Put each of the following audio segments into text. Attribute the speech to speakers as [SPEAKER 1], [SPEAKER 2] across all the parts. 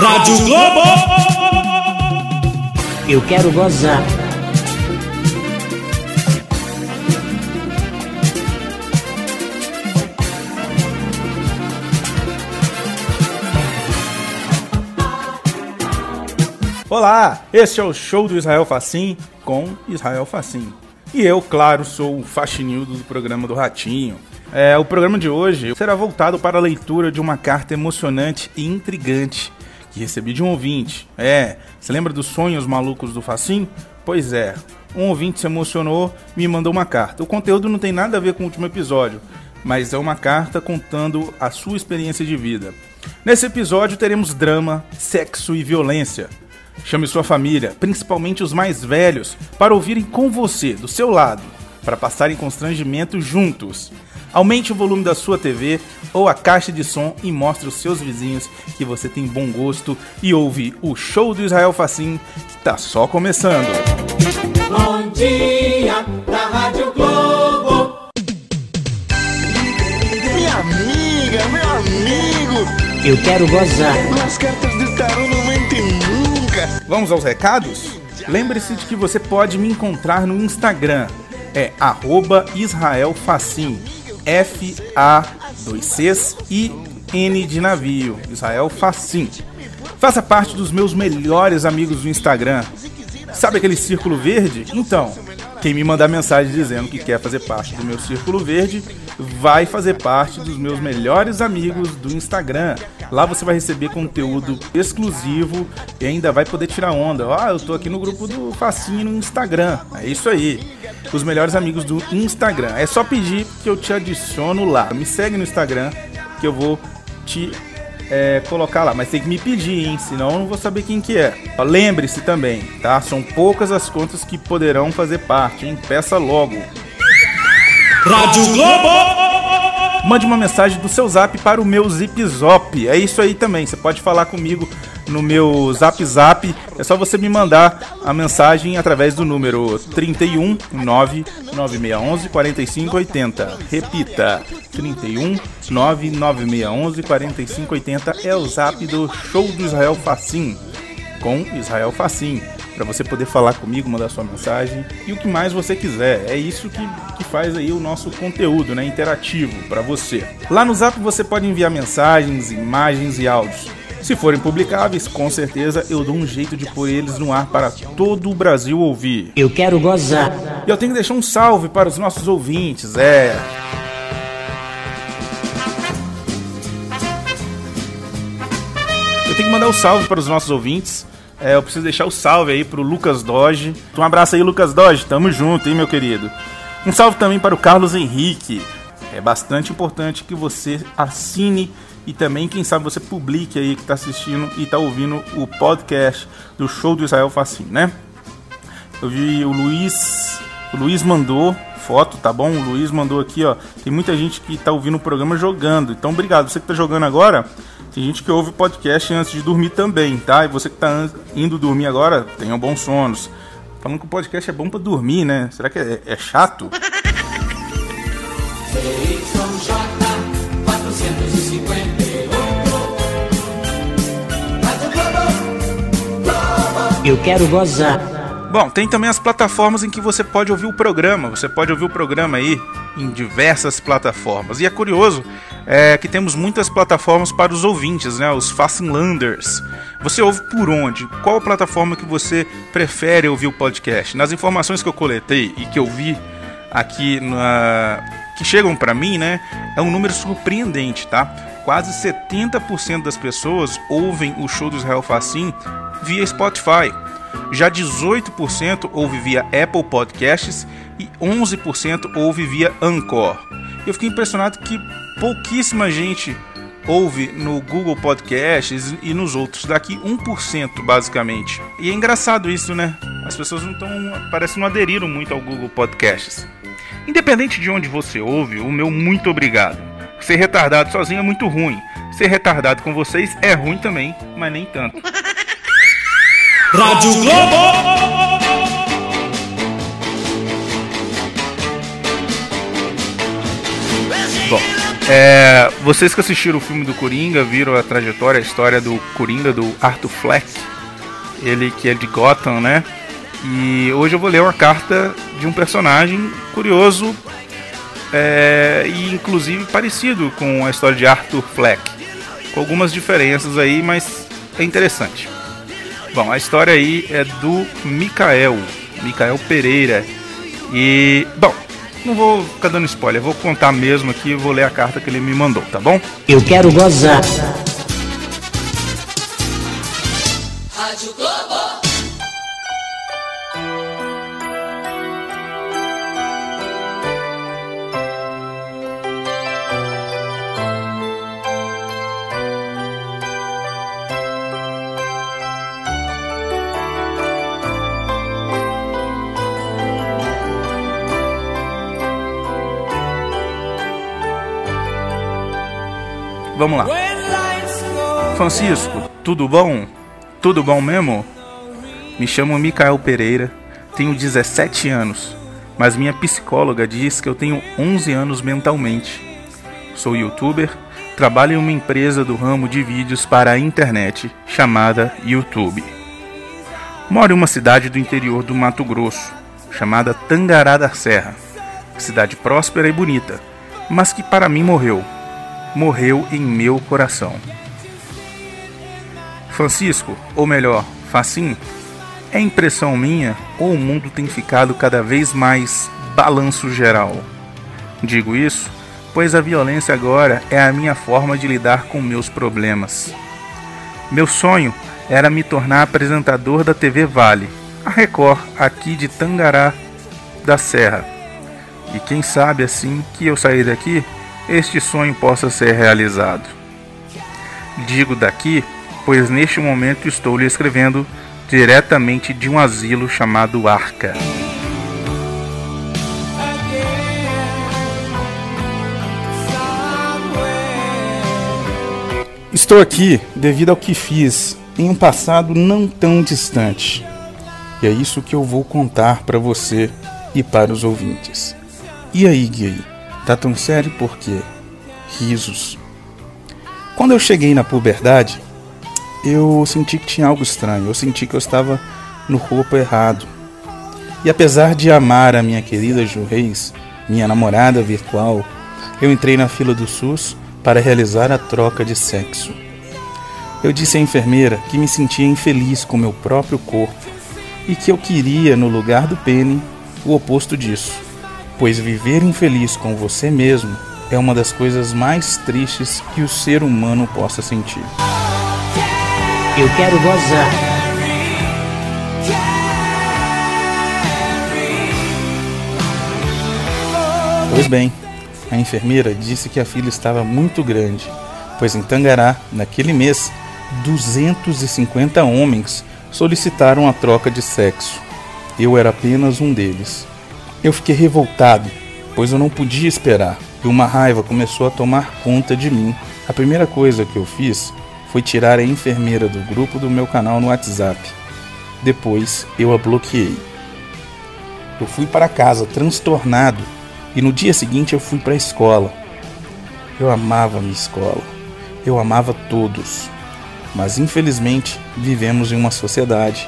[SPEAKER 1] Rádio Globo.
[SPEAKER 2] Eu quero gozar.
[SPEAKER 3] Olá, este é o show do Israel Facim com Israel Facim. E eu, claro, sou o faxinildo do programa do Ratinho. É, o programa de hoje será voltado para a leitura de uma carta emocionante e intrigante que recebi de um ouvinte. É, você lembra dos sonhos malucos do Facim? Pois é, um ouvinte se emocionou e me mandou uma carta. O conteúdo não tem nada a ver com o último episódio, mas é uma carta contando a sua experiência de vida. Nesse episódio teremos drama, sexo e violência. Chame sua família, principalmente os mais velhos, para ouvirem com você, do seu lado, para passarem constrangimento juntos. Aumente o volume da sua TV ou a caixa de som e mostre aos seus vizinhos que você tem bom gosto e ouve o show do Israel Facim que está só começando.
[SPEAKER 1] Bom dia da Rádio Globo.
[SPEAKER 4] Minha amiga, meu amigo,
[SPEAKER 2] Eu quero gozar.
[SPEAKER 4] as cartas de tarô não mentem nunca.
[SPEAKER 3] Vamos aos recados? Lembre-se de que você pode me encontrar no Instagram. É arroba Israel Facim. F-A, dois Cs e N de navio. Israel Facim. Faça parte dos meus melhores amigos do Instagram. Sabe aquele círculo verde? Então, quem me mandar mensagem dizendo que quer fazer parte do meu círculo verde, vai fazer parte dos meus melhores amigos do Instagram. Lá você vai receber conteúdo exclusivo e ainda vai poder tirar onda. Ah, eu tô aqui no grupo do Facinho no Instagram. É isso aí. Os melhores amigos do Instagram. É só pedir que eu te adiciono lá. Me segue no Instagram que eu vou te é, colocar lá, mas tem que me pedir, hein? Senão eu não vou saber quem que é. Ó, Lembre-se também, tá? São poucas as contas que poderão fazer parte, hein? Peça logo.
[SPEAKER 1] Rádio Globo.
[SPEAKER 3] Mande uma mensagem do seu zap para o meu Zip Zop. É isso aí também. Você pode falar comigo no meu Zap Zap. É só você me mandar a mensagem através do número 31 99611 4580. Repita: 31 99611 4580 é o zap do show do Israel Facim com Israel Facim. Para você poder falar comigo, mandar sua mensagem e o que mais você quiser. É isso que, que faz aí o nosso conteúdo, né? Interativo para você. Lá no Zap você pode enviar mensagens, imagens e áudios. Se forem publicáveis, com certeza eu dou um jeito de pôr eles no ar para todo o Brasil ouvir.
[SPEAKER 2] Eu quero gozar.
[SPEAKER 3] E eu tenho que deixar um salve para os nossos ouvintes, é. Eu tenho que mandar um salve para os nossos ouvintes. É, eu preciso deixar o salve aí pro Lucas Doge. Um abraço aí, Lucas Doge. Tamo junto, hein, meu querido. Um salve também para o Carlos Henrique. É bastante importante que você assine e também, quem sabe, você publique aí que tá assistindo e tá ouvindo o podcast do Show do Israel Facim, né? Eu vi o Luiz. O Luiz mandou foto, tá bom? O Luiz mandou aqui, ó. Tem muita gente que tá ouvindo o programa jogando. Então, obrigado. Você que tá jogando agora, tem gente que ouve podcast antes de dormir também, tá? E você que tá indo dormir agora, tenha bons sonos. Falando que o podcast é bom pra dormir, né? Será que é, é chato?
[SPEAKER 2] Eu quero gozar.
[SPEAKER 3] Bom, tem também as plataformas em que você pode ouvir o programa. Você pode ouvir o programa aí em diversas plataformas. E é curioso é, que temos muitas plataformas para os ouvintes, né? Os Fascinlanders. Você ouve por onde? Qual a plataforma que você prefere ouvir o podcast? Nas informações que eu coletei e que eu vi aqui na que chegam para mim, né? É um número surpreendente, tá? Quase 70% das pessoas ouvem o show do Israel Facim via Spotify. Já 18% ouve via Apple Podcasts e 11% ouve via Anchor. Eu fiquei impressionado que pouquíssima gente ouve no Google Podcasts e nos outros, daqui 1% basicamente. E é engraçado isso, né? As pessoas não estão, parece não aderiram muito ao Google Podcasts. Independente de onde você ouve, o meu muito obrigado. Ser retardado sozinho é muito ruim. Ser retardado com vocês é ruim também, mas nem tanto.
[SPEAKER 1] Rádio Globo.
[SPEAKER 3] Bom, É, vocês que assistiram o filme do Coringa viram a trajetória, a história do Coringa, do Arthur Fleck. Ele que é de Gotham, né? E hoje eu vou ler uma carta de um personagem curioso é, e inclusive parecido com a história de Arthur Fleck. Com algumas diferenças aí, mas é interessante. Bom, a história aí é do Mikael, Mikael Pereira. E, bom, não vou ficar dando spoiler, vou contar mesmo aqui, vou ler a carta que ele me mandou, tá bom?
[SPEAKER 2] Eu quero gozar.
[SPEAKER 5] Rádio Globo.
[SPEAKER 3] Vamos lá. Francisco, tudo bom? Tudo bom mesmo? Me chamo Mikael Pereira, tenho 17 anos, mas minha psicóloga diz que eu tenho 11 anos mentalmente. Sou youtuber, trabalho em uma empresa do ramo de vídeos para a internet chamada YouTube. Moro em uma cidade do interior do Mato Grosso, chamada Tangará da Serra. Cidade próspera e bonita, mas que para mim morreu morreu em meu coração. Francisco, ou melhor, Facim, é impressão minha ou o mundo tem ficado cada vez mais balanço geral? Digo isso pois a violência agora é a minha forma de lidar com meus problemas. Meu sonho era me tornar apresentador da TV Vale, a Record aqui de Tangará da Serra. E quem sabe assim que eu sair daqui este sonho possa ser realizado. Digo daqui, pois neste momento estou lhe escrevendo diretamente de um asilo chamado Arca. Estou aqui devido ao que fiz em um passado não tão distante. E é isso que eu vou contar para você e para os ouvintes. E aí, Gui? Tá tão sério por quê? Risos. Quando eu cheguei na puberdade, eu senti que tinha algo estranho. Eu senti que eu estava no corpo errado. E apesar de amar a minha querida Ju Reis, minha namorada virtual, eu entrei na fila do SUS para realizar a troca de sexo. Eu disse à enfermeira que me sentia infeliz com meu próprio corpo e que eu queria, no lugar do pene, o oposto disso pois viver infeliz com você mesmo é uma das coisas mais tristes que o ser humano possa sentir.
[SPEAKER 2] Eu quero gozar.
[SPEAKER 3] Pois bem, a enfermeira disse que a fila estava muito grande, pois em Tangará, naquele mês, 250 homens solicitaram a troca de sexo. Eu era apenas um deles. Eu fiquei revoltado, pois eu não podia esperar, e uma raiva começou a tomar conta de mim. A primeira coisa que eu fiz foi tirar a enfermeira do grupo do meu canal no WhatsApp. Depois eu a bloqueei. Eu fui para casa transtornado e no dia seguinte eu fui para a escola. Eu amava a minha escola. Eu amava todos. Mas infelizmente vivemos em uma sociedade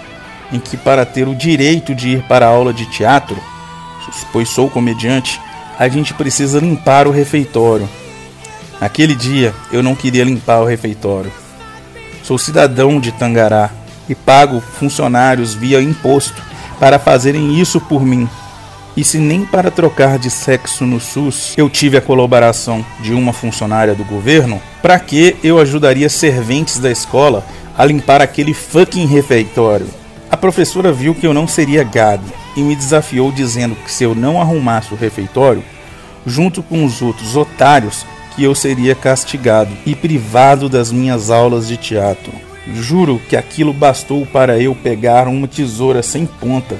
[SPEAKER 3] em que para ter o direito de ir para a aula de teatro pois sou comediante, a gente precisa limpar o refeitório. Naquele dia eu não queria limpar o refeitório. Sou cidadão de Tangará e pago funcionários via imposto para fazerem isso por mim. E se nem para trocar de sexo no SUS eu tive a colaboração de uma funcionária do governo, para que eu ajudaria serventes da escola a limpar aquele fucking refeitório? A professora viu que eu não seria gado e me desafiou dizendo que se eu não arrumasse o refeitório, junto com os outros otários, que eu seria castigado e privado das minhas aulas de teatro. Juro que aquilo bastou para eu pegar uma tesoura sem ponta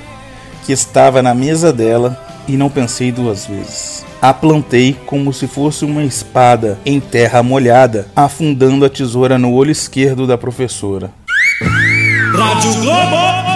[SPEAKER 3] que estava na mesa dela e não pensei duas vezes. A plantei como se fosse uma espada em terra molhada, afundando a tesoura no olho esquerdo da professora.
[SPEAKER 1] Rádio Globo.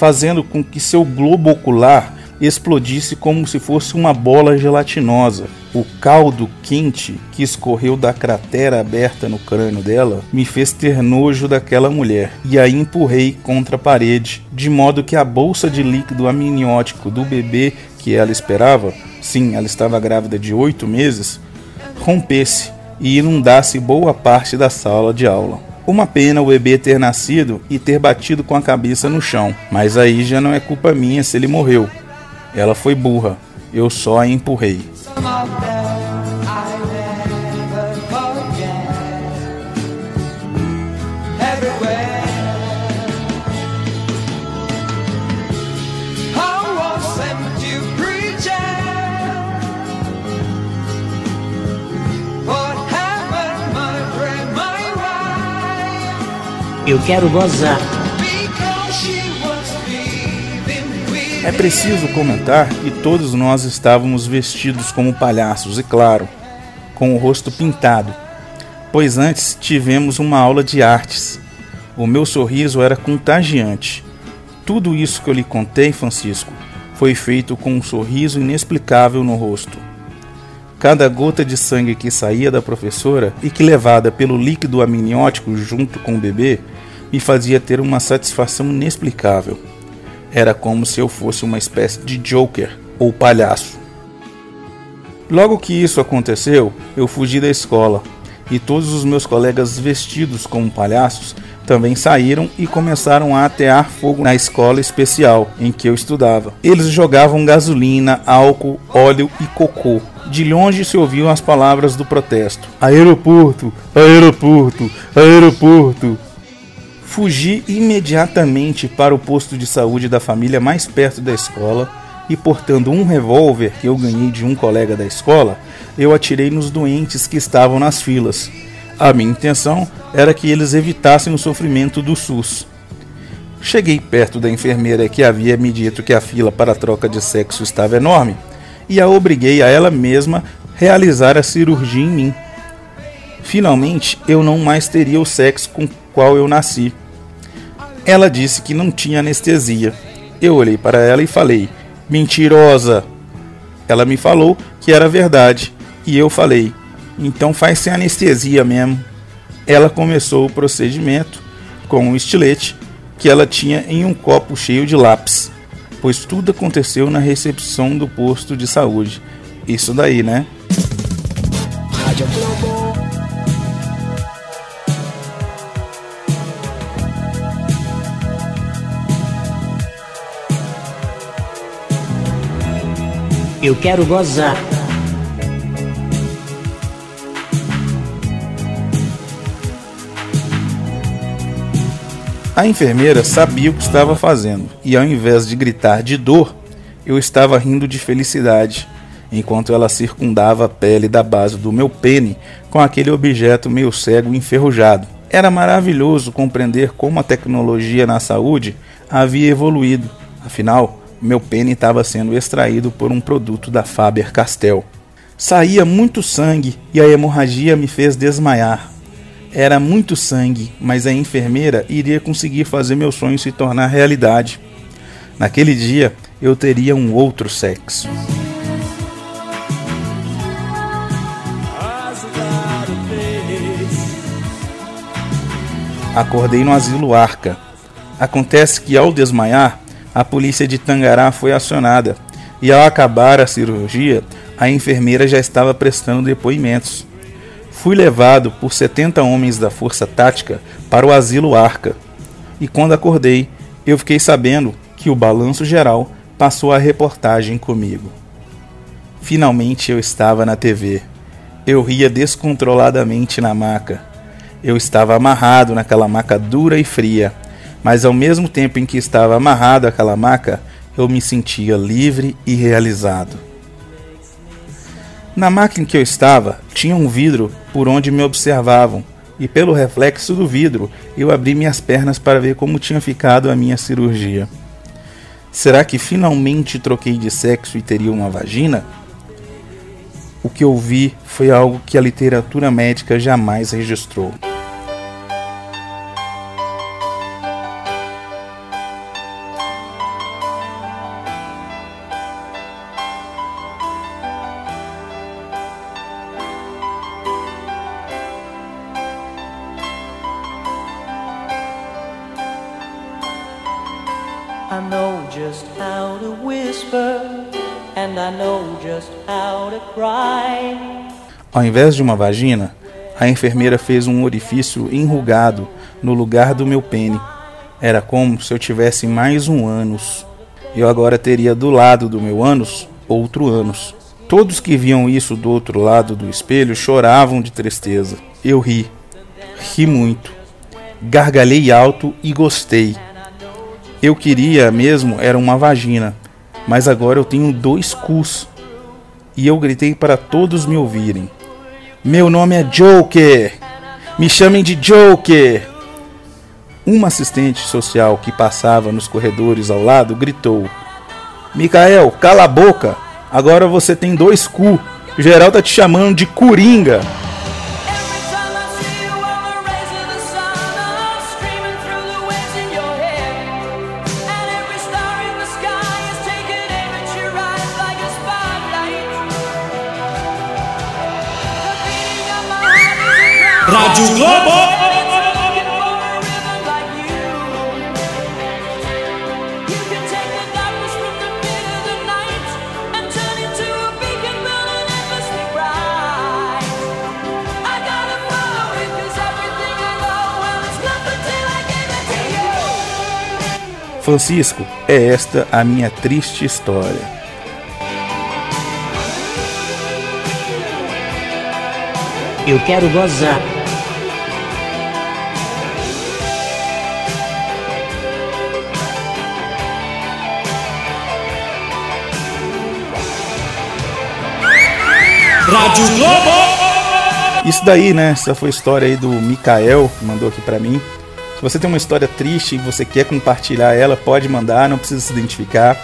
[SPEAKER 3] Fazendo com que seu globo ocular explodisse como se fosse uma bola gelatinosa. O caldo quente que escorreu da cratera aberta no crânio dela me fez ter nojo daquela mulher e a empurrei contra a parede, de modo que a bolsa de líquido amniótico do bebê que ela esperava, sim, ela estava grávida de oito meses, rompesse e inundasse boa parte da sala de aula. Uma pena o bebê ter nascido e ter batido com a cabeça no chão, mas aí já não é culpa minha se ele morreu. Ela foi burra, eu só a empurrei.
[SPEAKER 2] Eu quero gozar.
[SPEAKER 3] É preciso comentar que todos nós estávamos vestidos como palhaços e, claro, com o rosto pintado, pois antes tivemos uma aula de artes. O meu sorriso era contagiante. Tudo isso que eu lhe contei, Francisco, foi feito com um sorriso inexplicável no rosto. Cada gota de sangue que saía da professora e que levada pelo líquido amniótico junto com o bebê me fazia ter uma satisfação inexplicável. Era como se eu fosse uma espécie de Joker ou palhaço. Logo que isso aconteceu, eu fugi da escola e todos os meus colegas vestidos como palhaços também saíram e começaram a atear fogo na escola especial em que eu estudava. Eles jogavam gasolina, álcool, óleo e cocô de longe se ouviam as palavras do protesto: Aeroporto, aeroporto, aeroporto. Fugi imediatamente para o posto de saúde da família mais perto da escola e, portando um revólver que eu ganhei de um colega da escola, eu atirei nos doentes que estavam nas filas. A minha intenção era que eles evitassem o sofrimento do SUS. Cheguei perto da enfermeira que havia me dito que a fila para a troca de sexo estava enorme e a obriguei a ela mesma realizar a cirurgia em mim. Finalmente, eu não mais teria o sexo com qual eu nasci. Ela disse que não tinha anestesia. Eu olhei para ela e falei: Mentirosa! Ela me falou que era verdade e eu falei: Então faz sem anestesia mesmo. Ela começou o procedimento com um estilete que ela tinha em um copo cheio de lápis pois tudo aconteceu na recepção do posto de saúde. Isso daí, né? Rádio Globo.
[SPEAKER 2] Eu quero gozar.
[SPEAKER 3] A enfermeira sabia o que estava fazendo e, ao invés de gritar de dor, eu estava rindo de felicidade, enquanto ela circundava a pele da base do meu pênis com aquele objeto meio cego e enferrujado. Era maravilhoso compreender como a tecnologia na saúde havia evoluído. Afinal, meu pênis estava sendo extraído por um produto da Faber-Castell. Saía muito sangue e a hemorragia me fez desmaiar. Era muito sangue, mas a enfermeira iria conseguir fazer meu sonho se tornar realidade. Naquele dia, eu teria um outro sexo. Acordei no asilo Arca. Acontece que ao desmaiar, a polícia de Tangará foi acionada e ao acabar a cirurgia, a enfermeira já estava prestando depoimentos fui levado por 70 homens da Força Tática para o asilo Arca. E quando acordei, eu fiquei sabendo que o balanço geral passou a reportagem comigo. Finalmente eu estava na TV. Eu ria descontroladamente na maca. Eu estava amarrado naquela maca dura e fria, mas ao mesmo tempo em que estava amarrado àquela maca, eu me sentia livre e realizado. Na máquina em que eu estava, tinha um vidro por onde me observavam, e pelo reflexo do vidro eu abri minhas pernas para ver como tinha ficado a minha cirurgia. Será que finalmente troquei de sexo e teria uma vagina? O que eu vi foi algo que a literatura médica jamais registrou.
[SPEAKER 6] I know just how to whisper, and I know just how to cry.
[SPEAKER 3] Ao invés de uma vagina, a enfermeira fez um orifício enrugado no lugar do meu pênis. Era como se eu tivesse mais um ânus. Eu agora teria do lado do meu ânus outro ânus. Todos que viam isso do outro lado do espelho choravam de tristeza. Eu ri. Ri muito. Gargalhei alto e gostei. Eu queria mesmo era uma vagina, mas agora eu tenho dois cus. E eu gritei para todos me ouvirem. Meu nome é Joker. Me chamem de Joker. Uma assistente social que passava nos corredores ao lado gritou: Micael, cala a boca! Agora você tem dois cu. Geral tá te chamando de Coringa.
[SPEAKER 6] To you.
[SPEAKER 3] Francisco, é esta a minha triste história.
[SPEAKER 2] Eu quero gozar.
[SPEAKER 1] Rádio Globo.
[SPEAKER 3] Isso daí, né? Essa foi a história aí do Mikael, que mandou aqui pra mim. Se você tem uma história triste e você quer compartilhar ela, pode mandar, não precisa se identificar.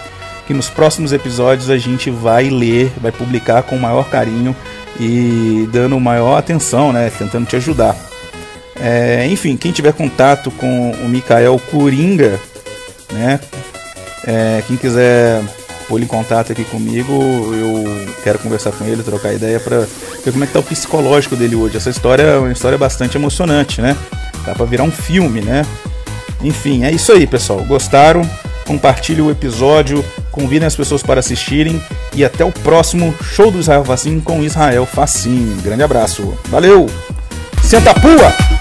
[SPEAKER 3] Que nos próximos episódios a gente vai ler, vai publicar com o maior carinho e dando maior atenção, né? Tentando te ajudar. É, enfim, quem tiver contato com o Mikael Coringa, né? É, quem quiser pôr em contato aqui comigo, eu quero conversar com ele, trocar ideia pra ver como é que tá o psicológico dele hoje. Essa história é uma história bastante emocionante, né? Dá pra virar um filme, né? Enfim, é isso aí, pessoal. Gostaram? Compartilhe o episódio, convidem as pessoas para assistirem e até o próximo show do Israel Facim com Israel Facim. Grande abraço. Valeu! Senta pua!